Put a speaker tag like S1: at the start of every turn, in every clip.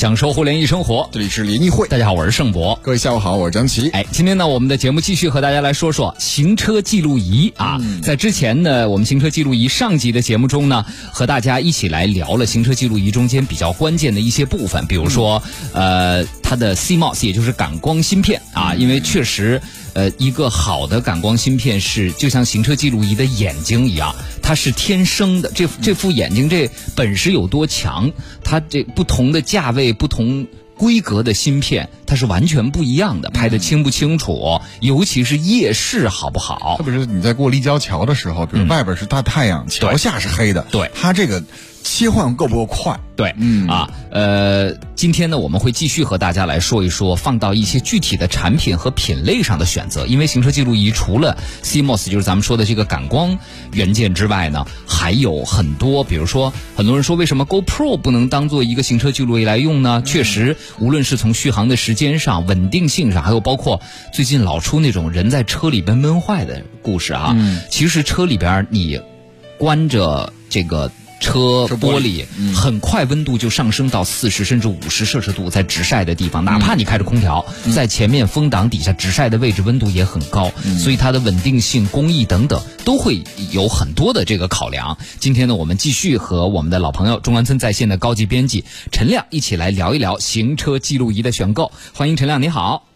S1: 享受互联易生活。
S2: 这里是联谊会，
S1: 大家好，我是盛博。
S2: 各位下午好，我是张琪。
S1: 哎，今天呢，我们的节目继续和大家来说说行车记录仪啊。在之前呢，我们行车记录仪上集的节目中呢，和大家一起来聊了行车记录仪中间比较关键的一些部分，比如说呃，它的 CMOS，也就是感光芯片啊，因为确实。呃，一个好的感光芯片是就像行车记录仪的眼睛一样，它是天生的。这这副眼睛这本事有多强？它这不同的价位、不同规格的芯片，它是完全不一样的，拍的清不清楚？尤其是夜视好不好？
S2: 特别是你在过立交桥的时候，比如外边是大太阳，桥下是黑的，
S1: 对
S2: 它这个。切换够不够快？
S1: 对，嗯啊，呃，今天呢，我们会继续和大家来说一说，放到一些具体的产品和品类上的选择。因为行车记录仪除了 CMOS，就是咱们说的这个感光元件之外呢，还有很多，比如说，很多人说为什么 GoPro 不能当做一个行车记录仪来用呢？确实，无论是从续航的时间上、稳定性上，还有包括最近老出那种人在车里边闷坏的故事啊，其实车里边你关着这个。车玻璃很快温度就上升到四十甚至五十摄氏度，在直晒的地方，哪怕你开着空调，在前面风挡底下直晒的位置温度也很高，所以它的稳定性、工艺等等都会有很多的这个考量。今天呢，我们继续和我们的老朋友中关村在线的高级编辑陈亮一起来聊一聊行车记录仪的选购。欢迎陈亮，你好。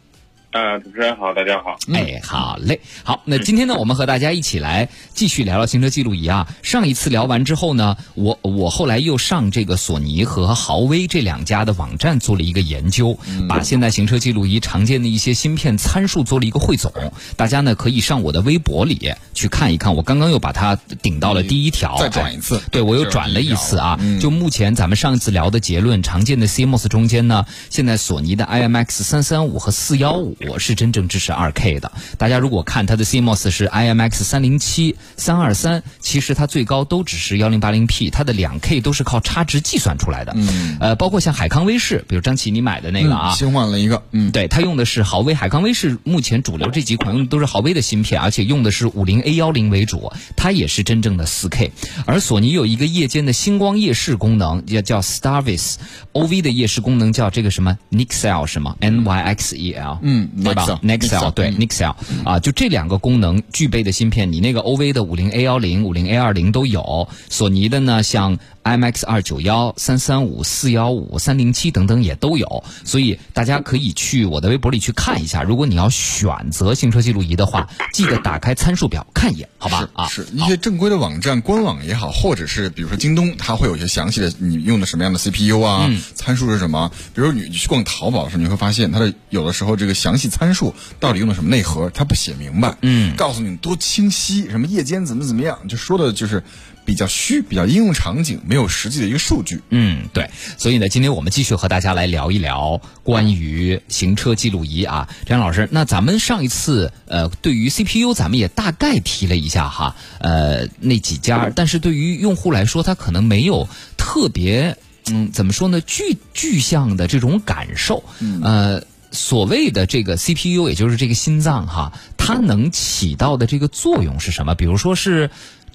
S3: 啊，主持人好，大家好。
S1: 哎，好嘞，好。那今天呢，我们和大家一起来继续聊聊行车记录仪啊。上一次聊完之后呢，我我后来又上这个索尼和豪威这两家的网站做了一个研究，把现在行车记录仪常见的一些芯片参数做了一个汇总。大家呢可以上我的微博里去看一看。我刚刚又把它顶到了第一条，
S2: 再转一次。
S1: 对，我又转了一次啊。就目前咱们上一次聊的结论，常见的 CMOS 中间呢，现在索尼的 IMX 三三五和四幺五。我是真正支持二 K 的。大家如果看它的 CMOS 是 IMX 三零七三二三，其实它最高都只是幺零八零 P，它的两 K 都是靠差值计算出来的。嗯，呃，包括像海康威视，比如张琪你买的那个啊，
S2: 新换了一个。嗯，
S1: 对，它用的是豪威。海康威视目前主流这几款用的都是豪威的芯片，而且用的是五零 A 幺零为主，它也是真正的四 K。而索尼有一个夜间的星光夜视功能，也叫 Starvis，OV 的夜视功能叫这个什么 Nixel 是吗？N Y X E L。
S2: 嗯，
S1: 对吧？Nexel 对 Nexel 啊，就这两个功能具备的芯片，你那个 OV 的五零 A 幺零、五零 A 二零都有，索尼的呢，像 IMX 二九幺、三三五、四幺五、三零七等等也都有，所以大家可以去我的微博里去看一下。如果你要选择行车记录仪的话，记得打开参数表看一眼，好吧？
S2: 啊，是一些正规的网站官网也好，或者是比如说京东，它会有一些详细的你用的什么样的 CPU 啊，参数是什么？比如你去逛淘宝的时候，你会发现它的有的时候这个详细参数。到底用的什么内核？他不写明白，嗯，告诉你多清晰，什么夜间怎么怎么样，就说的就是比较虚，比较应用场景，没有实际的一个数据。
S1: 嗯，对。所以呢，今天我们继续和大家来聊一聊关于行车记录仪啊，张老师。那咱们上一次呃，对于 CPU，咱们也大概提了一下哈，呃，那几家，但是对于用户来说，他可能没有特别嗯，怎么说呢，具具象的这种感受，呃。所谓的这个 CPU，也就是这个心脏哈，它能起到的这个作用是什么？比如说是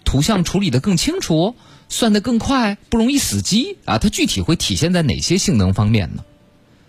S1: 图像处理的更清楚，算得更快，不容易死机啊。它具体会体现在哪些性能方面呢？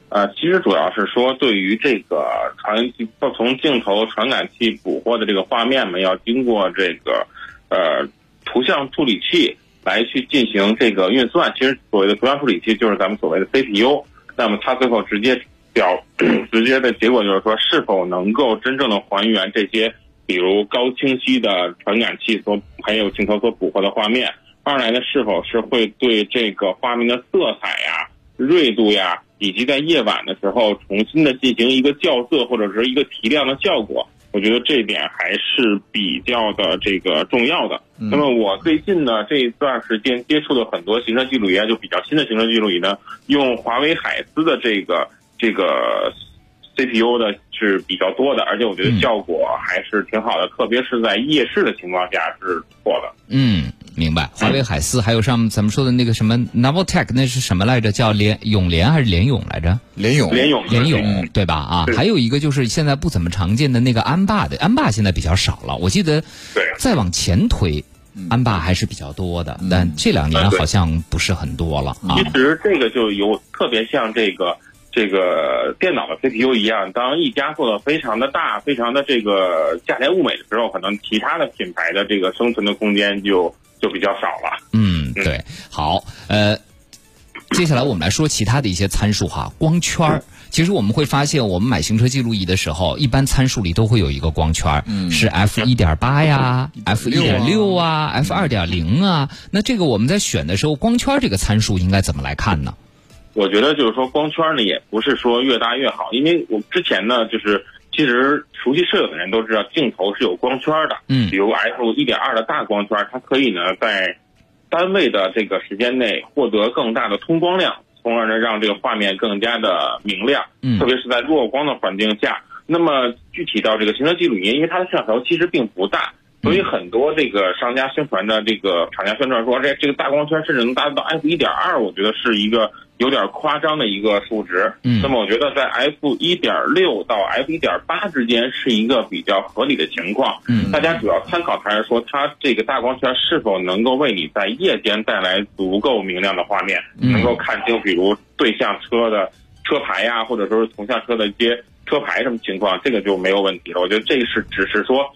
S3: 呃，其实主要是说，对于这个传从镜头传感器捕获的这个画面嘛，要经过这个呃图像处理器来去进行这个运算。其实所谓的图像处理器就是咱们所谓的 CPU，那么它最后直接。表 直接的结果就是说，是否能够真正的还原这些，比如高清晰的传感器所还有镜头所捕获的画面。二来呢，是否是会对这个画面的色彩呀、锐度呀，以及在夜晚的时候重新的进行一个校色或者是一个提亮的效果？我觉得这点还是比较的这个重要的。那么我最近呢这一段时间接触的很多行车记录仪啊，就比较新的行车记录仪呢，用华为海思的这个。这个 CPU 的是比较多的，而且我觉得效果还是挺好的，特别是在夜视的情况下是不错的。
S1: 嗯，明白。华为海思还有上咱们说的那个什么 Noveltech，那是什么来着？叫联永联还是联永来着？
S2: 联永，
S3: 联永，
S1: 联永，对吧？啊，还有一个就是现在不怎么常见的那个安霸的，安霸现在比较少了。我记得再往前推。安霸还是比较多的，但这两年好像不是很多了啊。
S3: 其实这个就有特别像这个这个电脑的 CPU 一样，当一家做的非常的大、非常的这个价廉物美的时候，可能其他的品牌的这个生存的空间就就比较少了。
S1: 嗯，对，好，呃，接下来我们来说其他的一些参数哈，光圈儿。其实我们会发现，我们买行车记录仪的时候，一般参数里都会有一个光圈，是 f 一点八呀，f 一点六啊，f 二点零啊。那这个我们在选的时候，光圈这个参数应该怎么来看呢？
S3: 我觉得就是说，光圈呢也不是说越大越好，因为我之前呢，就是其实熟悉摄影的人都知道，镜头是有光圈的。
S1: 嗯，
S3: 比如 f 一点二的大光圈，它可以呢在单位的这个时间内获得更大的通光量。从而呢，让这个画面更加的明亮，
S1: 嗯，
S3: 特别是在弱光的环境下。那么具体到这个行车记录仪，因为它的摄像头其实并不大，所以很多这个商家宣传的这个厂家宣传说，这这个大光圈甚至能达到 f 一点二，我觉得是一个。有点夸张的一个数值，
S1: 嗯，
S3: 那么我觉得在 f 一点六到 f 一点八之间是一个比较合理的情况，
S1: 嗯，
S3: 大家主要参考还是说它这个大光圈是否能够为你在夜间带来足够明亮的画面，能够看清比如对向车的车牌呀，或者说是同向车的一些车牌什么情况，这个就没有问题了。我觉得这是只是说。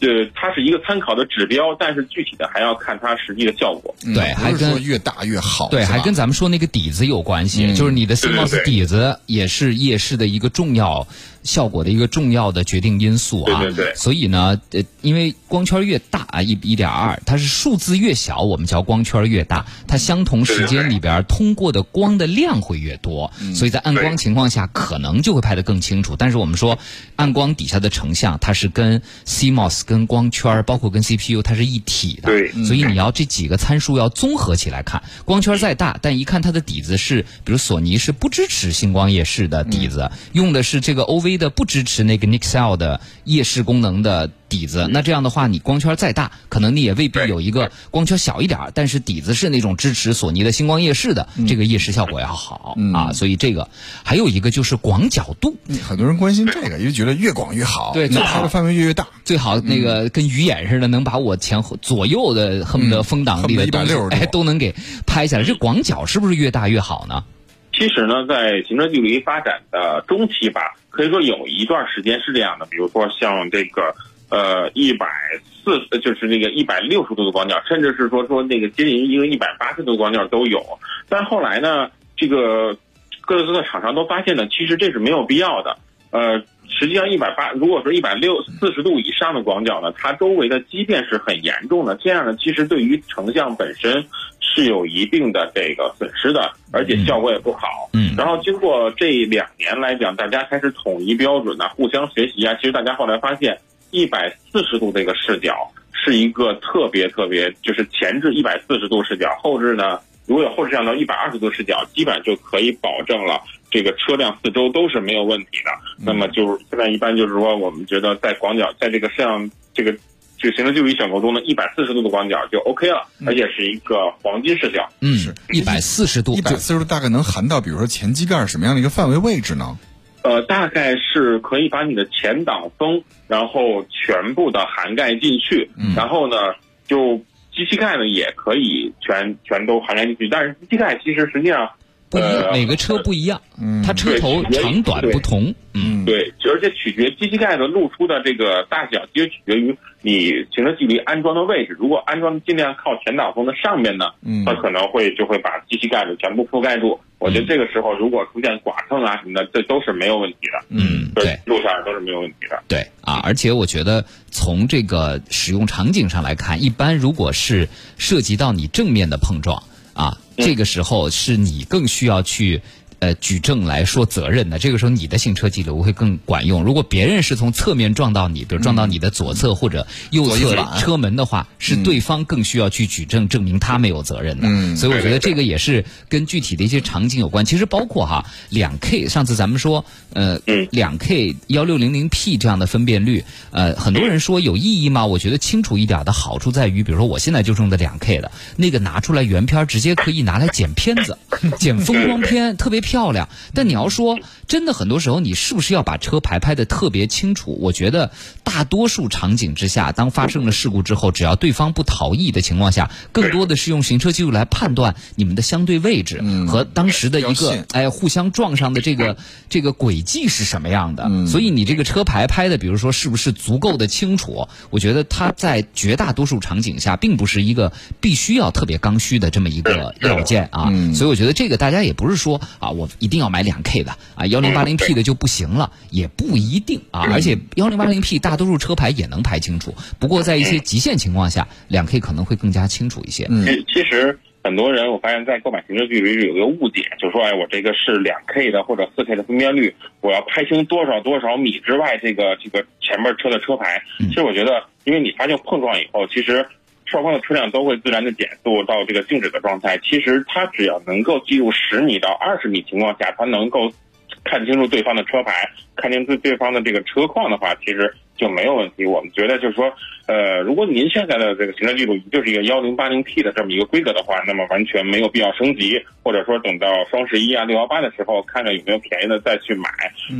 S3: 呃，它是一个参考的指标，但是具体的还要看它实际的效果。
S1: 对，还跟
S2: 越大越好。
S1: 对，还跟咱们说那个底子有关系，就是你的 CMOS 底子也是夜市的一个重要。效果的一个重要的决定因素
S3: 啊，对对对。
S1: 所以呢，呃，因为光圈越大啊，一一点二，它是数字越小，我们叫光圈越大，它相同时间里边通过的光的量会越多，所以在暗光情况下可能就会拍得更清楚。但是我们说，暗光底下的成像它是跟 CMOS、跟光圈，包括跟 CPU，它是一体的。
S3: 对。
S1: 所以你要这几个参数要综合起来看，光圈再大，但一看它的底子是，比如索尼是不支持星光夜视的底子，用的是这个 OV。的不支持那个 Nixel 的夜视功能的底子，那这样的话，你光圈再大，可能你也未必有一个光圈小一点，但是底子是那种支持索尼的星光夜视的，这个夜视效果要好啊。所以这个还有一个就是广角度，
S2: 很多人关心这个，因为觉得越广越好，
S1: 对，
S2: 拍的范围越越大，
S1: 最好那个跟鱼眼似的，能把我前后左右的恨不得风挡里的
S2: 一百六
S1: 哎都能给拍下来。这广角是不是越大越好呢？
S3: 其实呢，在行车距离发展的中期吧。可以说有一段时间是这样的，比如说像这个呃一百四，就是那个一百六十度的广角，甚至是说说那个接近一个一百八十度广角都有。但后来呢，这个各自的厂商都发现呢，其实这是没有必要的。呃，实际上一百八，如果说一百六四十度以上的广角呢，它周围的畸变是很严重的，这样呢，其实对于成像本身。是有一定的这个损失的，而且效果也不好。
S1: 嗯，
S3: 然后经过这两年来讲，大家开始统一标准呢，互相学习啊。其实大家后来发现，一百四十度这个视角是一个特别特别，就是前置一百四十度视角，后置呢如果有后置摄像头一百二十度视角，基本上就可以保证了这个车辆四周都是没有问题的。那么就是现在一般就是说，我们觉得在广角，在这个摄像这个。这个行车记录仪选购中的一百四十度的广角就 OK 了，而且是一个黄金视角。
S1: 嗯，是一百四十度，
S2: 一百四十度大概能含到，比如说前机盖什么样的一个范围位置呢？
S3: 呃，大概是可以把你的前挡风，然后全部的涵盖进去。
S1: 嗯，
S3: 然后呢，就膝盖呢也可以全全都涵盖进去。但是膝盖其实实际上
S1: 不一样，每个车不一样，它车头长短不同。嗯，
S3: 对，而且取决机器盖子露出的这个大小，其实取决于。你行车距离安装的位置，如果安装尽量靠前挡风的上面呢，
S2: 嗯，
S3: 它可能会就会把机器盖子全部覆盖住。我觉得这个时候如果出现剐蹭啊什么的，这都是没有问题的。
S1: 嗯，对，
S3: 路上都是没有问题的。
S1: 对啊，而且我觉得从这个使用场景上来看，一般如果是涉及到你正面的碰撞啊，这个时候是你更需要去。呃，举证来说责任的，这个时候你的行车记录会更管用。如果别人是从侧面撞到你，比如撞到你的左侧或者右侧车门的话，是对方更需要去举证证明他没有责任的。
S2: 嗯，
S1: 所以我觉得这个也是跟具体的一些场景有关。其实包括哈，两 K，上次咱们说，呃，两 K 幺六零零 P 这样的分辨率，呃，很多人说有意义吗？我觉得清楚一点的好处在于，比如说我现在就用的两 K 的那个拿出来原片，直接可以拿来剪片子，剪风光片，特别。漂亮，但你要说真的，很多时候你是不是要把车牌拍的特别清楚？我觉得大。多数场景之下，当发生了事故之后，只要对方不逃逸的情况下，更多的是用行车记录来判断你们的相对位置和当时的一个哎互相撞上的这个这个轨迹是什么样的。所以你这个车牌拍的，比如说是不是足够的清楚？我觉得它在绝大多数场景下，并不是一个必须要特别刚需的这么一个 要件啊。所以我觉得这个大家也不是说啊，我一定要买两 K 的啊，幺零八零 P 的就不行了，也不一定啊。而且幺零八零 P 大多数车牌也能拍清楚，不过在一些极限情况下，两 K 可能会更加清楚一些。
S3: 嗯，其实很多人我发现，在购买行车记录仪有一个误解，就说哎，我这个是两 K 的或者四 K 的分辨率，我要拍清多少多少米之外这个这个前面车的车牌。其实我觉得，因为你发现碰撞以后，其实。双方的车辆都会自然的减速到这个静止的状态。其实它只要能够记录十米到二十米情况下，它能够看清楚对方的车牌，看清楚对方的这个车况的话，其实就没有问题。我们觉得就是说，呃，如果您现在的这个行车记录仪就是一个幺零八零 P 的这么一个规格的话，那么完全没有必要升级，或者说等到双十一啊六幺八的时候，看看有没有便宜的再去买。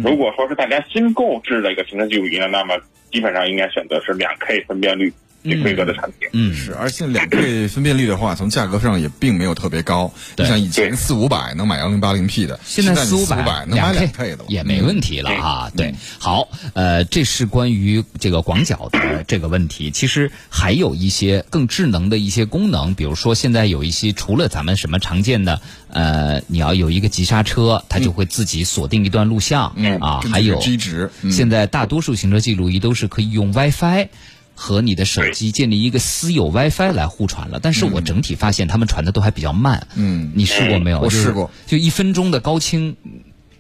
S3: 如果说是大家新购置的一个行车记录仪呢，那么基本上应该选择是两 K 分辨率。规格的产品，
S1: 嗯，
S2: 是，而且两 K 分辨率的话，从价格上也并没有特别高。你像以前四五百能买幺零八零 P 的，
S1: 现在四五
S2: 百能买两 K 的
S1: 也没问题了啊。对，好，呃，这是关于这个广角的这个问题。其实还有一些更智能的一些功能，比如说现在有一些除了咱们什么常见的，呃，你要有一个急刹车，它就会自己锁定一段录像，啊，还有。现在大多数行车记录仪都是可以用 WiFi。和你的手机建立一个私有 WiFi 来互传了，但是我整体发现他们传的都还比较慢。
S2: 嗯，
S1: 你试过没有？
S2: 我试过，
S1: 就一分钟的高清，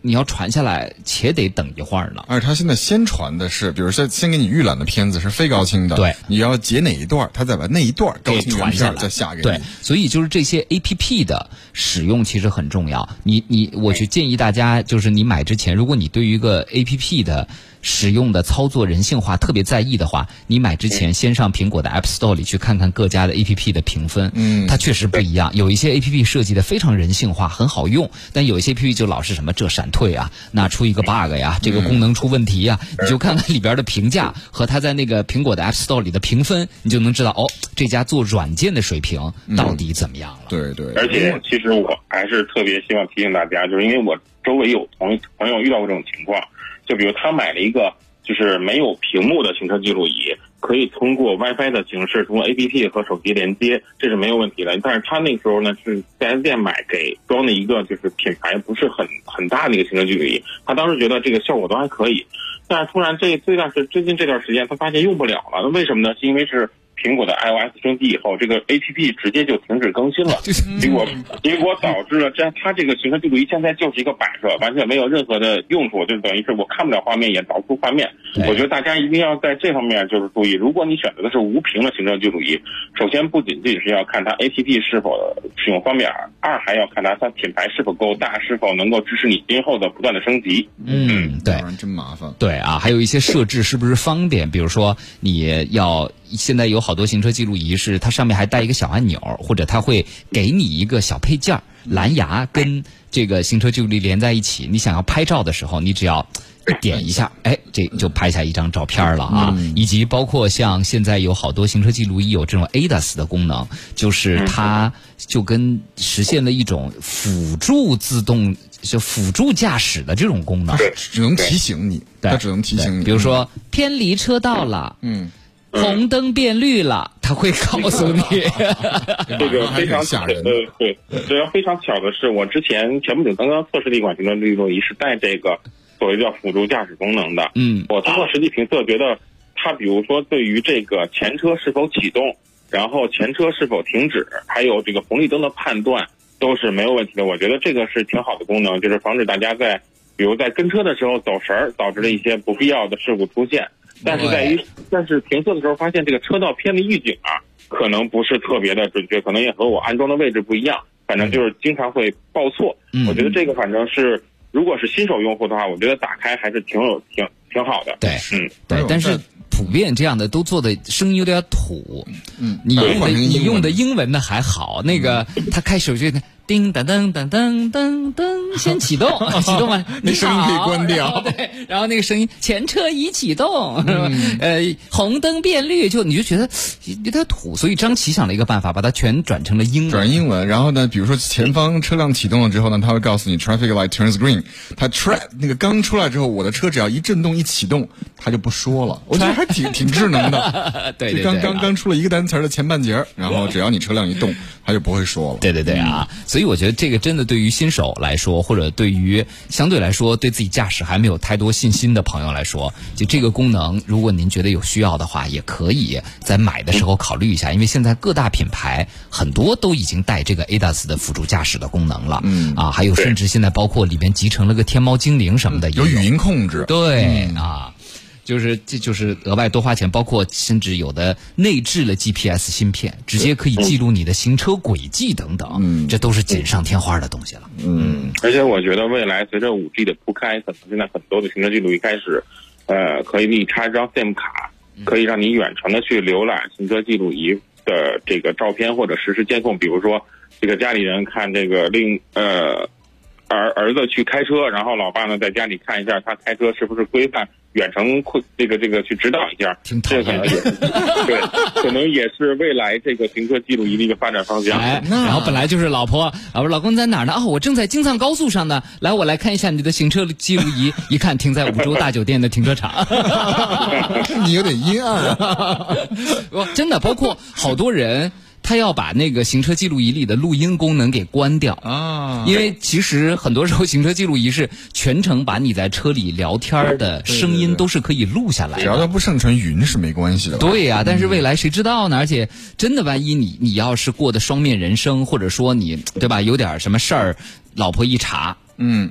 S1: 你要传下来且得等一会儿呢。
S2: 而且他现在先传的是，比如说先给你预览的片子是非高清的，
S1: 对，
S2: 你要截哪一段，他再把那一段高清
S1: 传下
S2: 来再下给你。
S1: 对，所以就是这些 APP 的使用其实很重要。你你，我去建议大家，就是你买之前，如果你对于一个 APP 的。使用的操作人性化特别在意的话，你买之前先上苹果的 App Store 里去看看各家的 A P P 的评分，
S2: 嗯，
S1: 它确实不一样。有一些 A P P 设计的非常人性化，很好用，但有一些 A P P 就老是什么这闪退啊，那出一个 bug 呀，这个功能出问题呀，你就看看里边的评价和它在那个苹果的 App Store 里的评分，你就能知道哦，这家做软件的水平到底怎么样了。
S2: 对对。
S3: 而且其实我还是特别希望提醒大家，就是因为我周围有同朋友遇到过这种情况，就比如他买了一个。就是没有屏幕的行车记录仪，可以通过 WiFi 的形式，通过 APP 和手机连接，这是没有问题的。但是他那个时候呢，是 4S 店买给装的一个，就是品牌不是很很大的一个行车记录仪。他当时觉得这个效果都还可以，但是突然这这段是最近这段时间，他发现用不了了。那为什么呢？是因为是。苹果的 iOS 升级以后，这个 APP 直接就停止更新了，结果结果导致了这它这个行车记录仪现在就是一个摆设，完全没有任何的用处，就等于是我看不了画面，也导不出画面。我觉得大家一定要在这方面就是注意，如果你选择的是无屏的行车记录仪，首先不仅仅是要看它 APP 是否使用方便，二还要看它它品牌是否够大，是否能够支持你今后的不断的升级。
S1: 嗯，对，
S2: 真麻烦。
S1: 对啊，还有一些设置是不是方便？比如说你要。现在有好多行车记录仪是它上面还带一个小按钮，或者它会给你一个小配件蓝牙跟这个行车记录仪连在一起。你想要拍照的时候，你只要 点一下，哎，这就拍下一张照片了啊！以及包括像现在有好多行车记录仪有这种 ADAS 的功能，就是它就跟实现了一种辅助自动就辅助驾驶的这种功能，
S2: 只能提醒你，它只能提醒你，
S1: 比如说偏离车道了，
S2: 嗯。
S1: 红灯变绿了，他会告诉你。
S3: 这个非常巧，呃，对，这要非常巧的是，我之前前不久刚刚测试的一款行车记录仪是带这个所谓叫辅助驾驶功能的。
S1: 嗯，
S3: 我通过实际评测，觉得它比如说对于这个前车是否启动，然后前车是否停止，还有这个红绿灯的判断都是没有问题的。我觉得这个是挺好的功能，就是防止大家在比如在跟车的时候走神儿，导致了一些不必要的事故出现。但是在于，但是评测的时候发现这个车道偏离预警啊，可能不是特别的准确，可能也和我安装的位置不一样，反正就是经常会报错。嗯我觉得这个反正是，如果是新手用户的话，我觉得打开还是挺有挺挺好的。
S1: 对，嗯，对，但是普遍这样的都做的声音有点土。嗯，你用的你用的英文的还好，那个他开手机。叮当当当当当当，先启动，启动完，
S2: 那声音可以关掉。
S1: 对，然后那个声音，前车已启动，呃，红灯变绿，就你就觉得有点土，所以张琪想了一个办法，把它全转成了英文。
S2: 转英文，然后呢，比如说前方车辆启动了之后呢，他会告诉你 traffic light turns green。它 tra 那个刚出来之后，我的车只要一震动一启动，它就不说了。我觉得还挺挺智能的。
S1: 对对对，
S2: 刚刚刚出了一个单词的前半截，然后只要你车辆一动，它就不会说了。
S1: 对对对啊，所以我觉得这个真的对于新手来说，或者对于相对来说对自己驾驶还没有太多信心的朋友来说，就这个功能，如果您觉得有需要的话，也可以在买的时候考虑一下，因为现在各大品牌很多都已经带这个 ADAS 的辅助驾驶的功能了。嗯啊，还有甚至现在包括里面集成了个天猫精灵什么的，
S2: 有语音控制。
S1: 对啊。就是这就是额外多花钱，包括甚至有的内置了 GPS 芯片，直接可以记录你的行车轨迹等等，嗯，这都是锦上添花的东西了。
S3: 嗯，而且我觉得未来随着五 G 的铺开，可能现在很多的行车记录仪开始，呃，可以你插一张 SIM 卡，可以让你远程的去浏览行车记录仪的这个照片或者实时监控。比如说，这个家里人看这个另呃儿儿子去开车，然后老爸呢在家里看一下他开车是不是规范。远程会这个这个去指导一下，这可能也 对，可能也是未来这个行车记录仪的一个发展方向。
S1: 哎，然后本来就是老婆，啊，老公在哪儿呢？哦，我正在京藏高速上呢。来，我来看一下你的行车记录仪，一看停在五洲大酒店的停车场。
S2: 你有点阴暗
S1: 啊！真的，包括好多人。他要把那个行车记录仪里的录音功能给关掉啊，因为其实很多时候行车记录仪是全程把你在车里聊天的声音都是可以录下来的，
S2: 只要它不上传云是没关系的。
S1: 对呀，但是未来谁知道呢？而且真的万一你你要是过的双面人生，或者说你对吧有点什么事儿，老婆一查，嗯，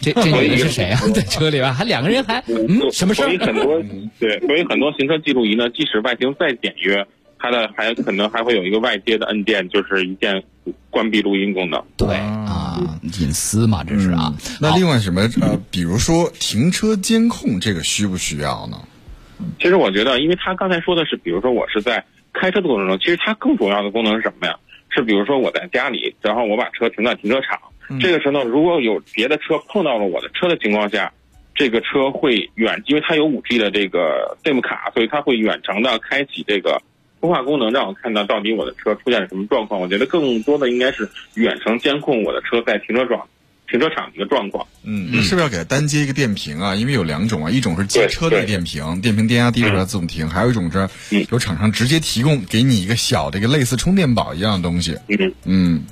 S1: 这这女的是谁啊？在车里边还两个人还嗯什么事儿？
S3: 所以很多 对，所以很多行车记录仪呢，即使外形再简约。它的还可能还会有一个外接的按键，就是一键关闭录音功能。
S1: 对啊，隐私嘛，这是啊。
S2: 那另外什么呃，比如说停车监控，这个需不需要呢？
S3: 其实我觉得，因为他刚才说的是，比如说我是在开车的过程中，其实它更重要的功能是什么呀？是比如说我在家里，然后我把车停在停车场，这个时候呢，如果有别的车碰到了我的车的情况下，这个车会远，因为它有五 G 的这个 SIM 卡，所以它会远程的开启这个。通话功能让我看到到底我的车出现了什么状况。我觉得更多的应该是远程监控我的车在停车场、停车场的一个状况。
S2: 嗯，是不是要给它单接一个电瓶啊？因为有两种啊，一种是接车的电瓶，电瓶电压低了它自动停；还有一种是有厂商直接提供给你一个小的一个类似充电宝一样的东西。
S3: 嗯嗯，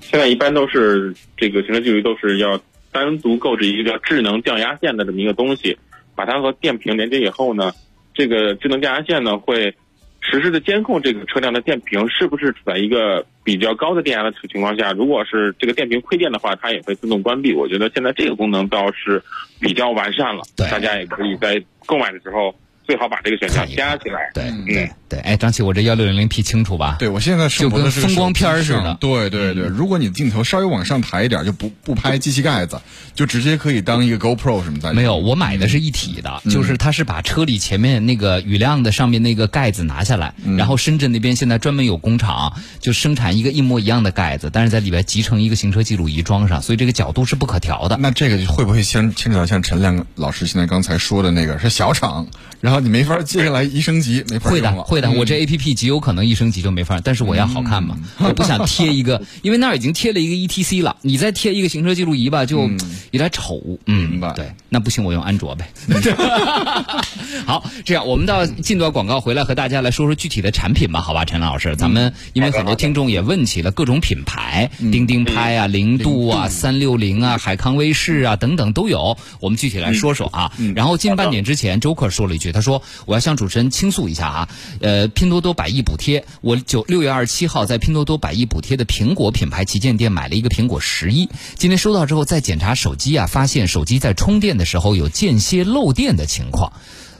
S3: 现在一般都是这个行车记录仪都是要单独购置一个叫智能降压线的这么一个东西，把它和电瓶连接以后呢，这个智能降压线呢会。实时的监控这个车辆的电瓶是不是处在一个比较高的电压的情况下，如果是这个电瓶亏电的话，它也会自动关闭。我觉得现在这个功能倒是比较完善了，大家也可以在购买的时候。最好把这个选项加起来。
S1: 对，对，对。哎，张琪，我这幺六零零 P 清楚吧？
S2: 对，我现在
S1: 就跟风光片似的。
S2: 对，对，对。如果你镜头稍微往上抬一点，就不不拍机器盖子，就直接可以当一个 GoPro 什么的。
S1: 没有，我买的是一体的，就是它是把车里前面那个雨量的上面那个盖子拿下来，然后深圳那边现在专门有工厂就生产一个一模一样的盖子，但是在里边集成一个行车记录仪装上，所以这个角度是不可调的。
S2: 那这个会不会牵牵扯到像陈亮老师现在刚才说的那个是小厂，然后你没法接下来。一升级没法
S1: 会的会的，我这 A P P 极有可能一升级就没法但是我要好看嘛，我不想贴一个，因为那儿已经贴了一个 E T C 了，你再贴一个行车记录仪吧，就有点丑。
S2: 嗯，
S1: 对，那不行，我用安卓呗。好，这样我们到进段广告回来和大家来说说具体的产品吧，好吧，陈老师，咱们因为很多听众也问起了各种品牌，钉钉拍啊、零度啊、三六零啊、海康威视啊等等都有，我们具体来说说啊。然后近半点之前，周克说了一句，他说说我要向。主持人倾诉一下啊，呃，拼多多百亿补贴，我九六月二十七号在拼多多百亿补贴的苹果品牌旗舰店买了一个苹果十一，今天收到之后再检查手机啊，发现手机在充电的时候有间歇漏电的情况。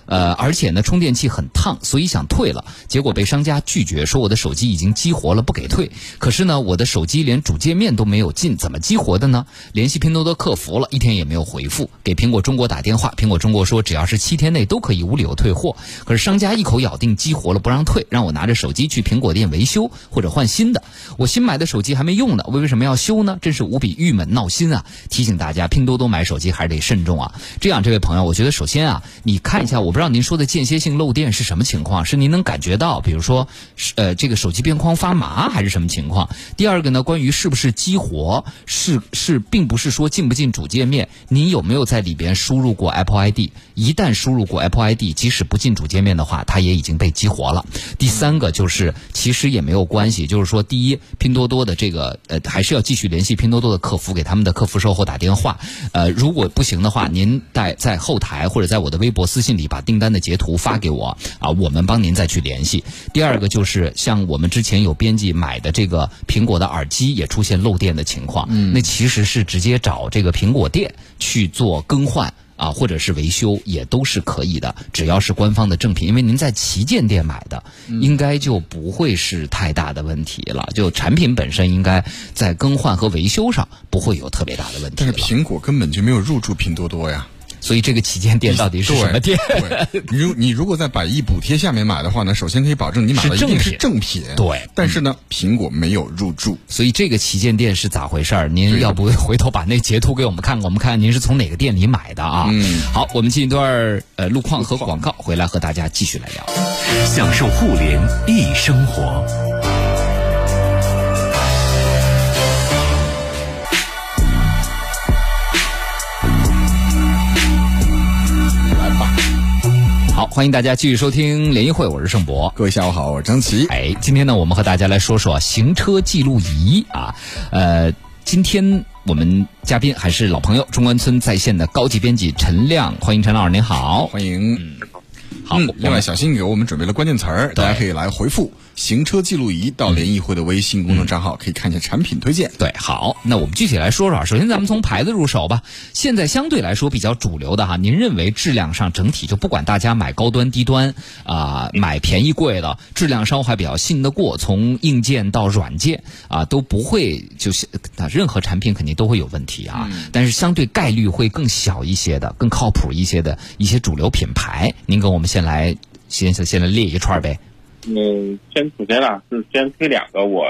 S1: 呃，而且呢，充电器很烫，所以想退了，结果被商家拒绝，说我的手机已经激活了，不给退。可是呢，我的手机连主界面都没有进，怎么激活的呢？联系拼多多客服了一天也没有回复，给苹果中国打电话，苹果中国说只要是七天内都可以无理由退货。可是商家一口咬定激活了不让退，让我拿着手机去苹果店维修或者换新的。我新买的手机还没用呢，我为什么要修呢？真是无比郁闷闹心啊！提醒大家，拼多多买手机还是得慎重啊。这样，这位朋友，我觉得首先啊，你看一下，我不知道您说的间歇性漏电是什么情况，是您能感觉到，比如说，呃，这个手机边框发麻还是什么情况？第二个呢，关于是不是激活，是是，并不是说进不进主界面，您有没有在里边输入过 Apple ID？一旦输入过 Apple ID，即使不进主界面的话，它也已经被激活了。第三个就是，其实也没有关系，就是说，第一，拼多多的这个呃，还是要继续联系拼多多的客服，给他们的客服售后打电话。呃，如果不行的话，您在在后台或者在我的微博私信里把订单的截图发给我啊，我们帮您再去联系。第二个就是像我们之前有编辑买的这个苹果的耳机也出现漏电的情况，那其实是直接找这个苹果店去做更换。啊，或者是维修也都是可以的，只要是官方的正品，因为您在旗舰店买的，应该就不会是太大的问题了。就产品本身，应该在更换和维修上不会有特别大的问题。
S2: 但是苹果根本就没有入驻拼多多呀。
S1: 所以这个旗舰店到底是什么店？
S2: 你如你如果在百亿补贴下面买的话呢，首先可以保证你买的一定是正品。
S1: 对，
S2: 但是呢，苹果没有入驻。
S1: 所以这个旗舰店是咋回事儿？您要不回头把那截图给我们看看，我们看看您是从哪个店里买的啊？嗯，好，我们进一段呃路况和广告，回来和大家继续来聊，
S4: 享受互联易生活。
S1: 欢迎大家继续收听联谊会，我是盛博。
S2: 各位下午好，我是张琪。
S1: 哎，今天呢，我们和大家来说说行车记录仪啊。呃，今天我们嘉宾还是老朋友，中关村在线的高级编辑陈亮，欢迎陈老师，您好，
S2: 欢迎。
S1: 好，
S2: 另外小新给我们准备了关键词儿，大家可以来回复。行车记录仪到联谊会的微信公众账号，可以看一下产品推荐。
S1: 对，好，那我们具体来说说。首先，咱们从牌子入手吧。现在相对来说比较主流的哈，您认为质量上整体就不管大家买高端低端啊，买便宜贵的，质量稍还比较信得过，从硬件到软件啊都不会就是啊，任何产品肯定都会有问题啊。但是相对概率会更小一些的，更靠谱一些的一些主流品牌，您跟我们先来先先来列一串呗。
S3: 嗯，先首先啊，是先推两个我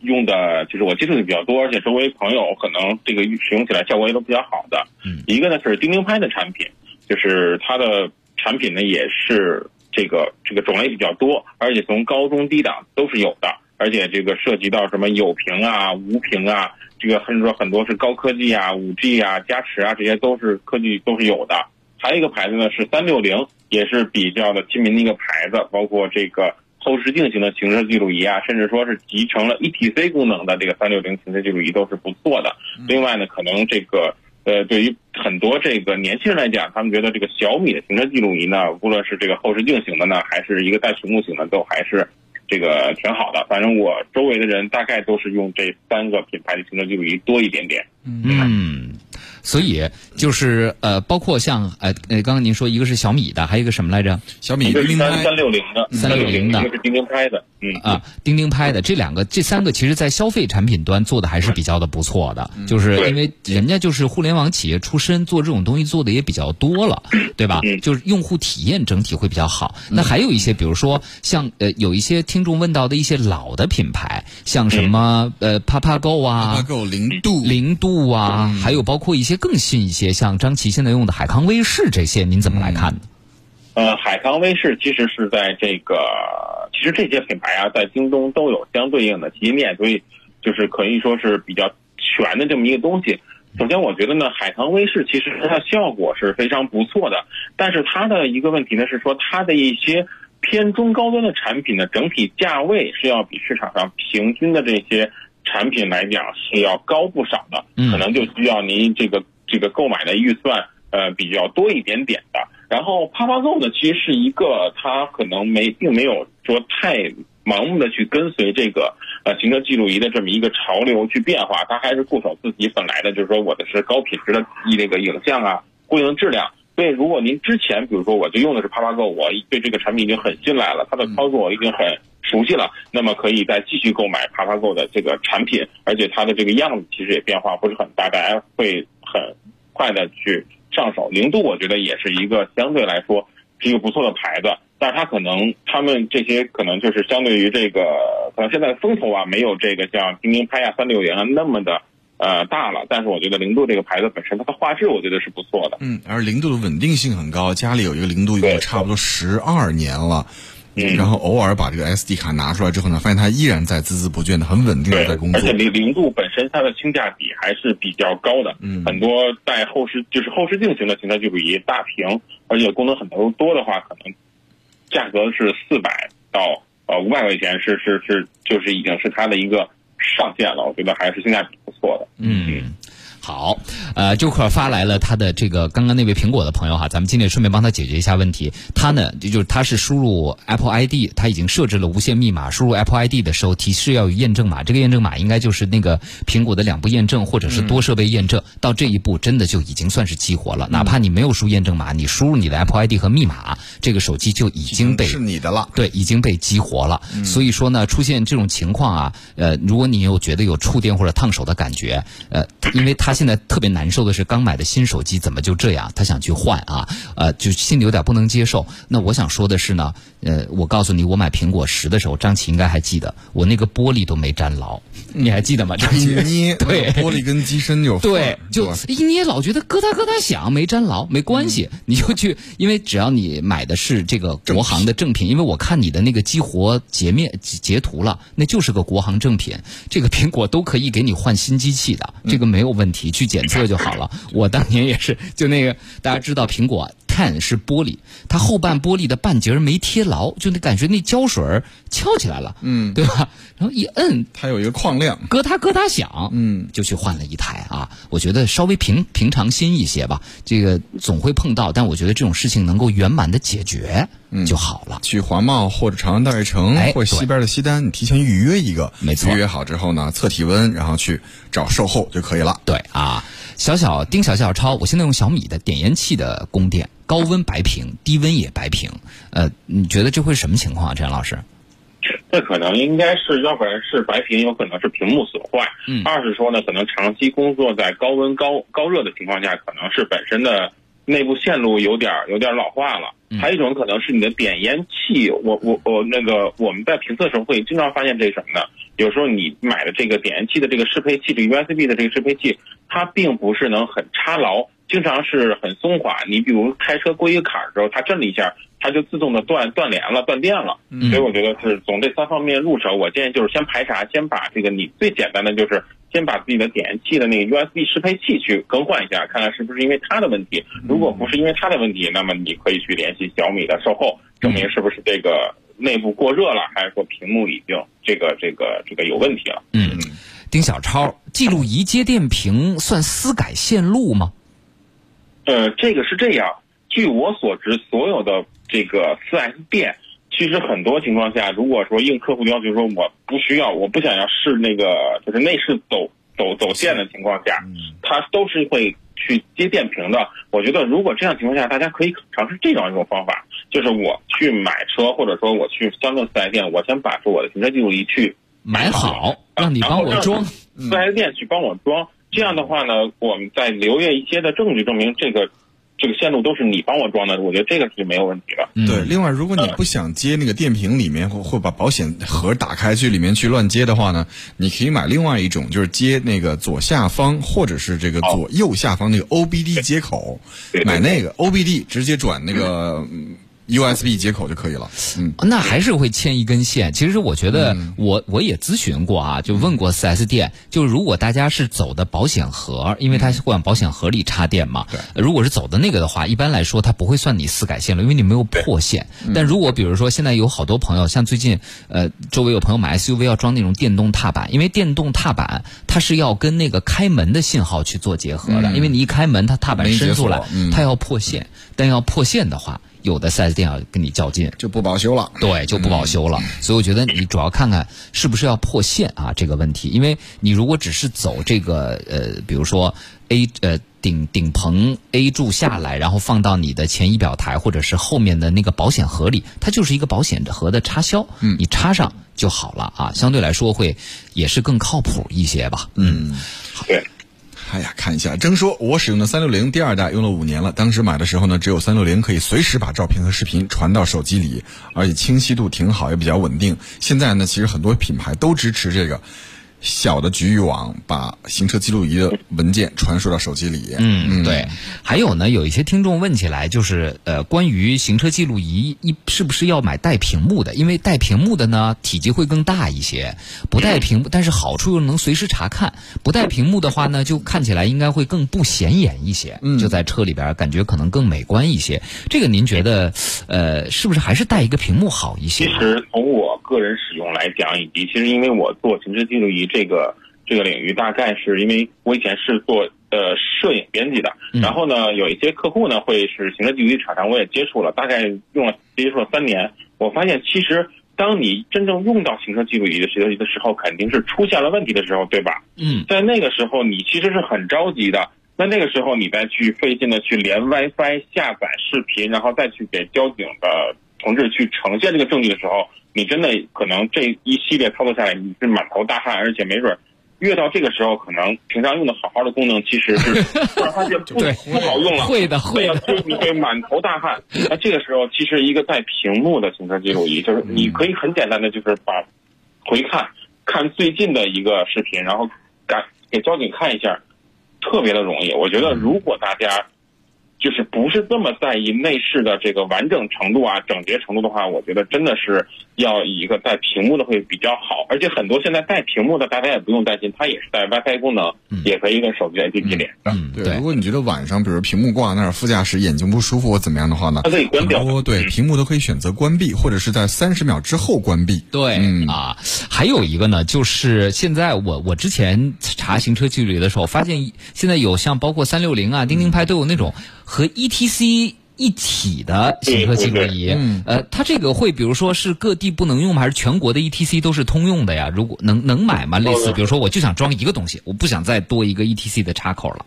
S3: 用的，就是我接触的比较多，而且周围朋友可能这个使用起来效果也都比较好的。嗯，一个呢是钉钉拍的产品，就是它的产品呢也是这个这个种类比较多，而且从高中低档都是有的，而且这个涉及到什么有屏啊、无屏啊，这个甚至说很多是高科技啊、五 G 啊、加持啊，这些都是科技都是有的。还有一个牌子呢是三六零，也是比较的亲民的一个牌子，包括这个。后视镜型的行车记录仪啊，甚至说是集成了 ETC 功能的这个三六零行车记录仪都是不错的。另外呢，可能这个呃，对于很多这个年轻人来讲，他们觉得这个小米的行车记录仪呢，无论是这个后视镜型的呢，还是一个带屏幕型的，都还是这个挺好的。反正我周围的人大概都是用这三个品牌的行车记录仪多一点点。
S1: 嗯。所以就是呃，包括像呃呃，刚刚您说一个是小米的，还有一个什么来着？
S2: 小米
S3: 钉钉拍三六零的，
S1: 三六零的，
S3: 一个是钉钉拍的，嗯。
S1: 啊，钉钉拍的这两个这三个，其实在消费产品端做的还是比较的不错的，就是因为人家就是互联网企业出身，做这种东西做的也比较多了，对吧？就是用户体验整体会比较好。那还有一些，比如说像呃，有一些听众问到的一些老的品牌，像什么呃，Papago 啊
S2: ，Papago 零度。
S1: 零度啊，还有包括一些。些更新一些，像张琪现在用的海康威视这些，您怎么来看呢？
S3: 呃，海康威视其实是在这个，其实这些品牌啊，在京东都有相对应的旗舰店，所以就是可以说是比较全的这么一个东西。首先，我觉得呢，海康威视其实它的效果是非常不错的，但是它的一个问题呢是说，它的一些偏中高端的产品呢，整体价位是要比市场上平均的这些。产品来讲是要高不少的，可能就需要您这个这个购买的预算呃比较多一点点的。然后帕帕 Go 呢，其实是一个它可能没并没有说太盲目的去跟随这个呃行车记录仪的这么一个潮流去变化，它还是固守自己本来的，就是说我的是高品质的那个影像啊，固定质量。所以如果您之前比如说我就用的是 PapaGo，我对这个产品已经很信赖了，它的操作已经很熟悉了，那么可以再继续购买 PapaGo 的这个产品，而且它的这个样子其实也变化不是很大，大家会很快的去上手。零度我觉得也是一个相对来说是一个不错的牌子，但是它可能他们这些可能就是相对于这个可能现在风头啊没有这个像钉钉拍呀三六零啊那么的。呃，大了，但是我觉得零度这个牌子本身它的画质，我觉得是不错的。
S2: 嗯，而零度的稳定性很高，家里有一个零度用了差不多十二年了，嗯，然后偶尔把这个 SD 卡拿出来之后呢，发现它依然在孜孜不倦的很稳定的在工作。
S3: 而且零零度本身它的性价比还是比较高的，嗯，很多带后视就是后视镜型的行车记录仪大屏，而且功能很多多的话，可能价格是四百到呃五百块钱，是是是，就是已经是它的一个。上限了，我觉得还是性价比不错的。
S1: 嗯。好，呃，就克发来了他的这个刚刚那位苹果的朋友哈，咱们今天顺便帮他解决一下问题。他呢，就是他是输入 Apple ID，他已经设置了无线密码。输入 Apple ID 的时候，提示要有验证码，这个验证码应该就是那个苹果的两步验证或者是多设备验证。到这一步，真的就已经算是激活了。哪怕你没有输验证码，你输入你的 Apple ID 和密码，这个手机就已经被
S2: 是你的了。
S1: 对，已经被激活了。所以说呢，出现这种情况啊，呃，如果你有觉得有触电或者烫手的感觉，呃，因为他现在特别难受的是，刚买的新手机怎么就这样？他想去换啊，呃，就心里有点不能接受。那我想说的是呢，呃，我告诉你，我买苹果十的时候，张琪应该还记得，我那个玻璃都没粘牢，你还记得吗？张琪
S2: 捏，
S1: 对，
S2: 玻璃跟机身就
S1: 对，就一捏老觉得咯哒咯哒响，没粘牢，没关系，你就去，因为只要你买的是这个国行的正品，因为我看你的那个激活截面截图了，那就是个国行正品，这个苹果都可以给你换新机器的，这个没有问题，去检。测就好了。我当年也是，就那个大家知道，苹果 Ten 是玻璃，它后半玻璃的半截没贴牢，就那感觉那胶水翘起来了，嗯，对吧？然后一摁，
S2: 它有一个框量，
S1: 咯嗒咯嗒响，嗯，就去换了一台啊。我觉得稍微平平常心一些吧，这个总会碰到，但我觉得这种事情能够圆满的解决就好了。
S2: 去华贸或者长安大悦城，或者西边的西单，你提前预约一个，
S1: 没错，
S2: 预约好之后呢，测体温，然后去找售后就可以了。
S1: 对啊。小小丁小小超，我现在用小米的点烟器的供电，高温白屏，低温也白屏。呃，你觉得这会是什么情况啊，陈老师？
S3: 这可能应该是，要不然是白屏，有可能是屏幕损坏。嗯。二是说呢，可能长期工作在高温高高热的情况下，可能是本身的内部线路有点有点老化了。还有一种可能是你的点烟器，我我我那个我们在评测时候会经常发现这什么呢？有时候你买的这个点烟器的这个适配器，这个 USB 的这个适配器，它并不是能很插牢，经常是很松垮。你比如开车过一个坎儿的时候，它震了一下，它就自动的断断连了，断电了。所以我觉得是从这三方面入手，我建议就是先排查，先把这个你最简单的就是先把自己的点烟器的那个 USB 适配器去更换一下，看看是不是因为它的问题。如果不是因为它的问题，那么你可以去联系小米的售后，证明是不是这个。内部过热了，还是说屏幕已经这个这个这个有问题了？
S1: 嗯，丁小超，记录仪接电瓶算私改线路吗？
S3: 呃，这个是这样。据我所知，所有的这个四 S 店，其实很多情况下，如果说应客户要求说我不需要，我不想要试那个就是内饰走走走线的情况下，它都是会去接电瓶的。我觉得如果这样情况下，大家可以尝试这样一种方法。就是我去买车，或者说我去相关四 S 店，我先把我的行车记录仪去
S1: 买好，让你帮我装，
S3: 四 S 店去帮我装。这样的话呢，我们再留下一些的证据，证明这个这个线路都是你帮我装的。我觉得这个是没有问题的。
S2: 对，另外，如果你不想接那个电瓶里面，或或把保险盒打开去里面去乱接的话呢，你可以买另外一种，就是接那个左下方或者是这个左右下方那个 OBD 接口，买那个 OBD 直接转那个。USB 接口就可以了，嗯，
S1: 那还是会牵一根线。其实我觉得，我我也咨询过啊，就问过 4S 店，就如果大家是走的保险盒，因为它会往保险盒里插电嘛。
S2: 对。
S1: 如果是走的那个的话，一般来说它不会算你私改线了，因为你没有破线。但如果比如说现在有好多朋友，像最近呃，周围有朋友买 SUV 要装那种电动踏板，因为电动踏板它是要跟那个开门的信号去做结合的，因为你一开门，它踏板伸出来，它要破线。但要破线的话。有的 4S 店要跟你较劲，
S2: 就不保修了。
S1: 对，就不保修了。所以我觉得你主要看看是不是要破线啊这个问题，因为你如果只是走这个呃，比如说 A 呃顶顶棚 A 柱下来，然后放到你的前仪表台或者是后面的那个保险盒里，它就是一个保险盒的插销，嗯，你插上就好了啊，相对来说会也是更靠谱一些吧。
S2: 嗯，
S3: 对。
S2: 哎呀，看一下，征说，我使用的三六零第二代用了五年了。当时买的时候呢，只有三六零可以随时把照片和视频传到手机里，而且清晰度挺好，也比较稳定。现在呢，其实很多品牌都支持这个。小的局域网把行车记录仪的文件传输到手机里。
S1: 嗯，对。还有呢，有一些听众问起来，就是呃，关于行车记录仪一是不是要买带屏幕的？因为带屏幕的呢，体积会更大一些；不带屏幕，但是好处又能随时查看。不带屏幕的话呢，就看起来应该会更不显眼一些。嗯，就在车里边感觉可能更美观一些。这个您觉得，呃，是不是还是带一个屏幕好一些？
S3: 其实从我个人使用来讲，以及其实因为我做行车记录仪。这个这个领域大概是因为我以前是做呃摄影编辑的，然后呢有一些客户呢会是行车记录仪厂商，我也接触了，大概用了接触了三年，我发现其实当你真正用到行车记录仪的时的时候，肯定是出现了问题的时候，对吧？
S1: 嗯，
S3: 在那个时候你其实是很着急的，那那个时候你再去费劲的去连 WiFi 下载视频，然后再去给交警的同志去呈现这个证据的时候。你真的可能这一系列操作下来，你是满头大汗，而且没准越到这个时候，可能平常用的好好的功能，其实是 突然发现不不好用了。
S1: 会的，会的，
S3: 你会满头大汗。那这个时候，其实一个带屏幕的行车记录仪，就是你可以很简单的，就是把回看看最近的一个视频，然后赶给交警看一下，特别的容易。我觉得如果大家。就是不是这么在意内饰的这个完整程度啊、整洁程度的话，我觉得真的是要以一个带屏幕的会比较好。而且很多现在带屏幕的，大家也不用担心，它也是带 WiFi 功能，也可以跟手机 APP 连上。
S2: 对，如果你觉得晚上比如屏幕挂那儿，副驾驶眼睛不舒服或怎么样的话呢，
S3: 它可以关掉。
S2: 对，屏幕都可以选择关闭，或者是在三十秒之后关闭。
S1: 对，啊，还有一个呢，就是现在我我之前查行车记录仪的时候，发现现在有像包括三六零啊、钉钉拍都有那种。和 ETC 一体的行车记录仪，嗯呃，它这个会，比如说是各地不能用吗？还是全国的 ETC 都是通用的呀？如果能能买吗？类似，比如说我就想装一个东西，我不想再多一个 ETC 的插口了。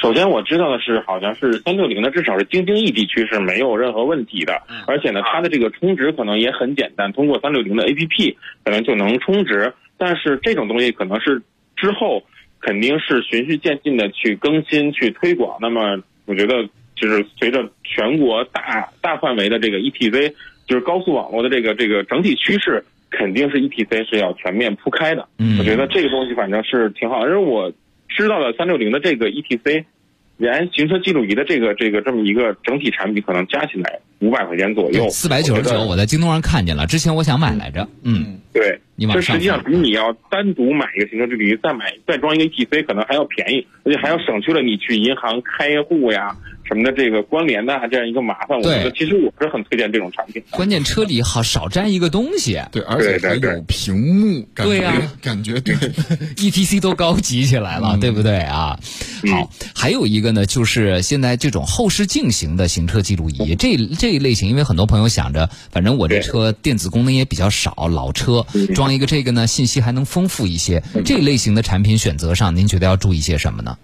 S3: 首先我知道的是，好像是三六零的，至少是京津冀地区是没有任何问题的。而且呢，它的这个充值可能也很简单，通过三六零的 APP 可能就能充值。但是这种东西可能是之后肯定是循序渐进的去更新、去推广。那么。我觉得就是随着全国大大范围的这个 ETC，就是高速网络的这个这个整体趋势，肯定是 ETC 是要全面铺开的。
S1: 嗯，
S3: 我觉得这个东西反正是挺好。因为我知道的三六零的这个 ETC，连行车记录仪的这个这个这么一个整体产品，可能加起来五百块钱左右。
S1: 四百九十九，我在京东上看见了，之前我想买来着。嗯，
S3: 对，
S1: 这
S3: 实际上比你要单独买一个行车记录仪，再买再装一个 ETC，可能还要便宜，而且还要省去了你去银行开户呀。什么的这个关联的这样一个麻烦，我觉得其实我是很推荐这种产品。
S1: 关键车里好少占一个东西，
S2: 对，而且还有屏幕，
S1: 对呀，
S2: 感觉对，
S1: ETC 都高级起来了，对不对啊？好，还有一个呢，就是现在这种后视镜型的行车记录仪，这这一类型，因为很多朋友想着，反正我这车电子功能也比较少，老车装一个这个呢，信息还能丰富一些。这类型的产品选择上，您觉得要注意些什么呢？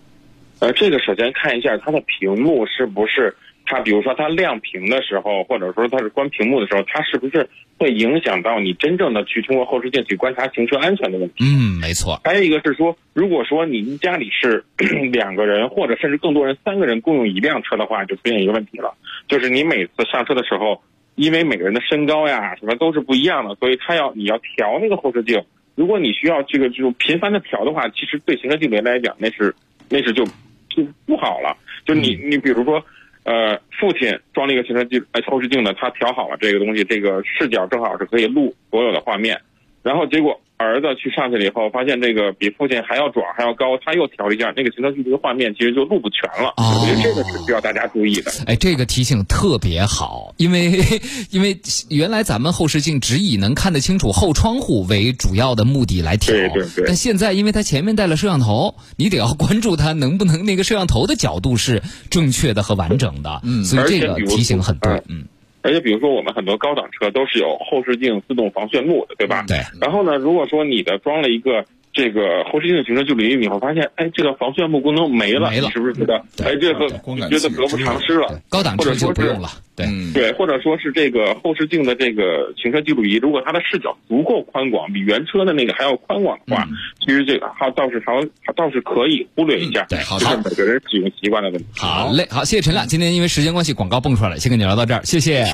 S3: 呃，这个首先看一下它的屏幕是不是它，比如说它亮屏的时候，或者说它是关屏幕的时候，它是不是会影响到你真正的去通过后视镜去观察行车安全的问题？
S1: 嗯，没错。
S3: 还有一个是说，如果说您家里是 两个人或者甚至更多人，三个人共用一辆车的话，就出现一个问题了，就是你每次上车的时候，因为每个人的身高呀什么都是不一样的，所以他要你要调那个后视镜。如果你需要这个这种频繁的调的话，其实对行车记录仪来讲，那是那是就。就不好了，就你你比如说，呃，父亲装了一个行车记呃后视镜的，他调好了这个东西，这个视角正好是可以录所有的画面，然后结果。儿子去上去了以后，发现这个比父亲还要壮还要高，他又调了一下，那个行车记录的画面其实就录不全了。我觉得这个是需要大家注意的。
S1: 哎，这个提醒特别好，因为因为原来咱们后视镜只以能看得清楚后窗户为主要的目的来调，
S3: 对对对。
S1: 但现在因为它前面带了摄像头，你得要关注它能不能那个摄像头的角度是正确的和完整的。嗯，所以这个提醒很对。嗯。
S3: 而且比如说我们很多高档车都是有后视镜自动防眩目的，对吧？
S1: 对。
S3: 然后呢，如果说你的装了一个这个后视镜的行车记录仪，你会发现，哎，这个防眩目功能没了，
S1: 没了
S3: 你是不是觉得，哎，这个觉得得不偿失了？
S1: 高档车就不用了，对。
S2: 嗯，
S3: 对，或者说是这个后视镜的这个行车记录仪，如果它的视角足够宽广，比原车的那个还要宽广的话，其实这个它倒是还倒是可以忽略一下，
S1: 对
S2: 好
S3: 这是每个人使用习惯的问题。
S1: 好嘞，好，谢谢陈亮。今天因为时间关系，广告蹦出来了，先跟你聊到这儿，谢谢。